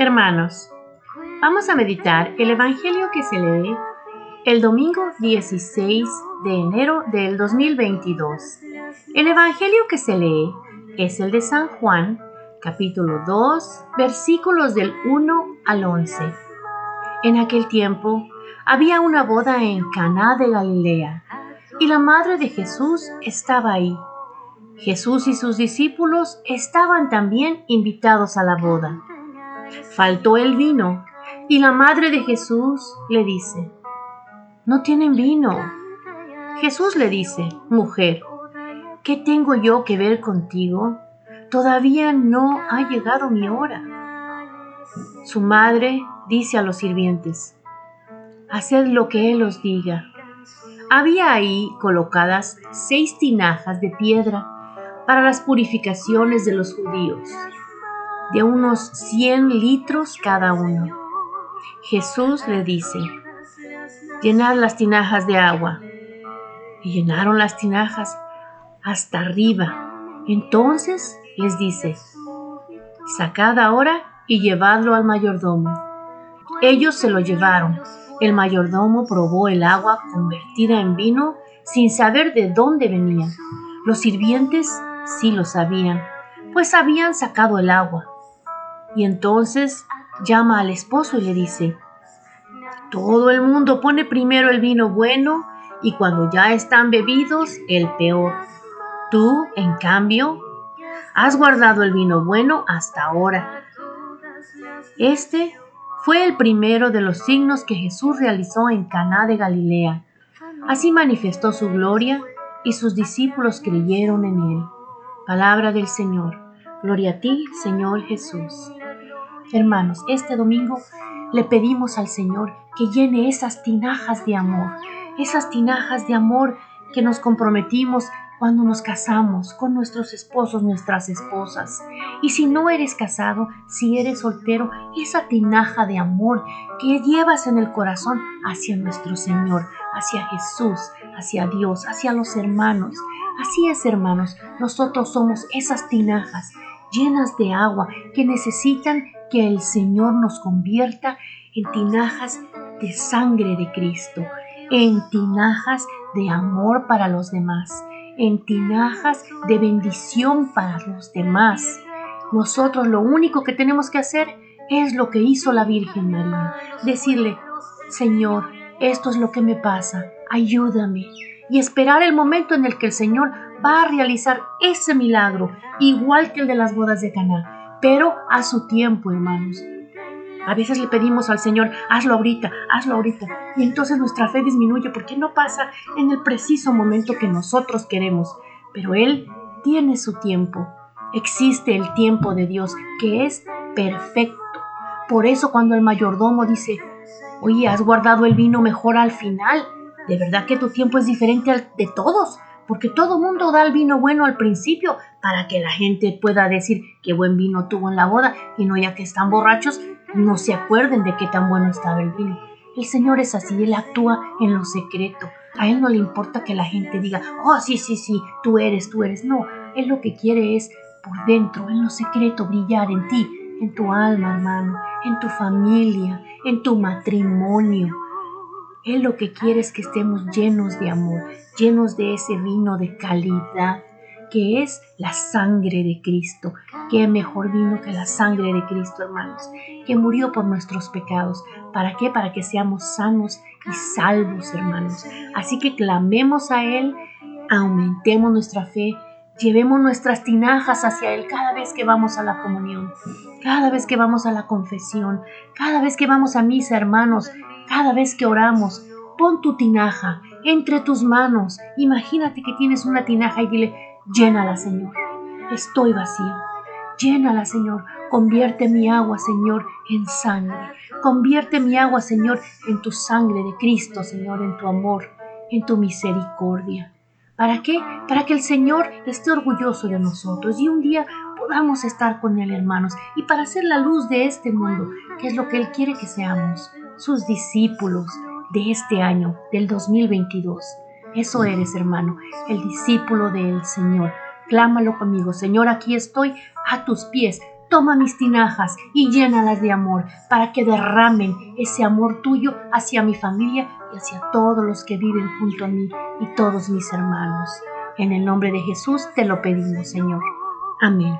Hermanos, vamos a meditar el Evangelio que se lee el domingo 16 de enero del 2022. El Evangelio que se lee es el de San Juan, capítulo 2, versículos del 1 al 11. En aquel tiempo había una boda en Caná de Galilea, y la madre de Jesús estaba ahí. Jesús y sus discípulos estaban también invitados a la boda. Faltó el vino y la madre de Jesús le dice, no tienen vino. Jesús le dice, mujer, ¿qué tengo yo que ver contigo? Todavía no ha llegado mi hora. Su madre dice a los sirvientes, haced lo que Él os diga. Había ahí colocadas seis tinajas de piedra para las purificaciones de los judíos de unos 100 litros cada uno. Jesús le dice, llenad las tinajas de agua. Y llenaron las tinajas hasta arriba. Entonces les dice, sacad ahora y llevadlo al mayordomo. Ellos se lo llevaron. El mayordomo probó el agua convertida en vino sin saber de dónde venía. Los sirvientes sí lo sabían, pues habían sacado el agua y entonces llama al esposo y le dice, todo el mundo pone primero el vino bueno y cuando ya están bebidos, el peor. Tú, en cambio, has guardado el vino bueno hasta ahora. Este fue el primero de los signos que Jesús realizó en Caná de Galilea. Así manifestó su gloria y sus discípulos creyeron en él. Palabra del Señor. Gloria a ti, Señor Jesús. Hermanos, este domingo le pedimos al Señor que llene esas tinajas de amor, esas tinajas de amor que nos comprometimos cuando nos casamos con nuestros esposos, nuestras esposas. Y si no eres casado, si eres soltero, esa tinaja de amor que llevas en el corazón hacia nuestro Señor, hacia Jesús, hacia Dios, hacia los hermanos. Así es, hermanos, nosotros somos esas tinajas llenas de agua que necesitan que el Señor nos convierta en tinajas de sangre de Cristo, en tinajas de amor para los demás, en tinajas de bendición para los demás. Nosotros lo único que tenemos que hacer es lo que hizo la Virgen María, decirle, Señor, esto es lo que me pasa, ayúdame, y esperar el momento en el que el Señor va a realizar ese milagro, igual que el de las bodas de Caná pero a su tiempo, hermanos. A veces le pedimos al Señor, hazlo ahorita, hazlo ahorita. Y entonces nuestra fe disminuye porque no pasa en el preciso momento que nosotros queremos. Pero Él tiene su tiempo. Existe el tiempo de Dios que es perfecto. Por eso cuando el mayordomo dice, oye, has guardado el vino mejor al final, de verdad que tu tiempo es diferente al de todos porque todo mundo da el vino bueno al principio para que la gente pueda decir qué buen vino tuvo en la boda y no ya que están borrachos no se acuerden de qué tan bueno estaba el vino. El Señor es así, Él actúa en lo secreto. A Él no le importa que la gente diga, oh, sí, sí, sí, tú eres, tú eres. No, Él lo que quiere es por dentro, en lo secreto, brillar en ti, en tu alma, hermano, en tu familia, en tu matrimonio él lo que quiere es que estemos llenos de amor, llenos de ese vino de calidad que es la sangre de Cristo. Qué mejor vino que la sangre de Cristo, hermanos, que murió por nuestros pecados. ¿Para qué? Para que seamos sanos y salvos, hermanos. Así que clamemos a Él, aumentemos nuestra fe, llevemos nuestras tinajas hacia Él cada vez que vamos a la comunión, cada vez que vamos a la confesión, cada vez que vamos a misa, hermanos. Cada vez que oramos, pon tu tinaja entre tus manos. Imagínate que tienes una tinaja y dile, llénala, Señor. Estoy vacío. Llénala, Señor. Convierte mi agua, Señor, en sangre. Convierte mi agua, Señor, en tu sangre de Cristo, Señor, en tu amor, en tu misericordia. ¿Para qué? Para que el Señor esté orgulloso de nosotros y un día podamos estar con Él, hermanos, y para ser la luz de este mundo, que es lo que Él quiere que seamos sus discípulos de este año, del 2022. Eso eres, hermano, el discípulo del Señor. Clámalo conmigo, Señor, aquí estoy a tus pies. Toma mis tinajas y llénalas de amor para que derramen ese amor tuyo hacia mi familia y hacia todos los que viven junto a mí y todos mis hermanos. En el nombre de Jesús te lo pedimos, Señor. Amén.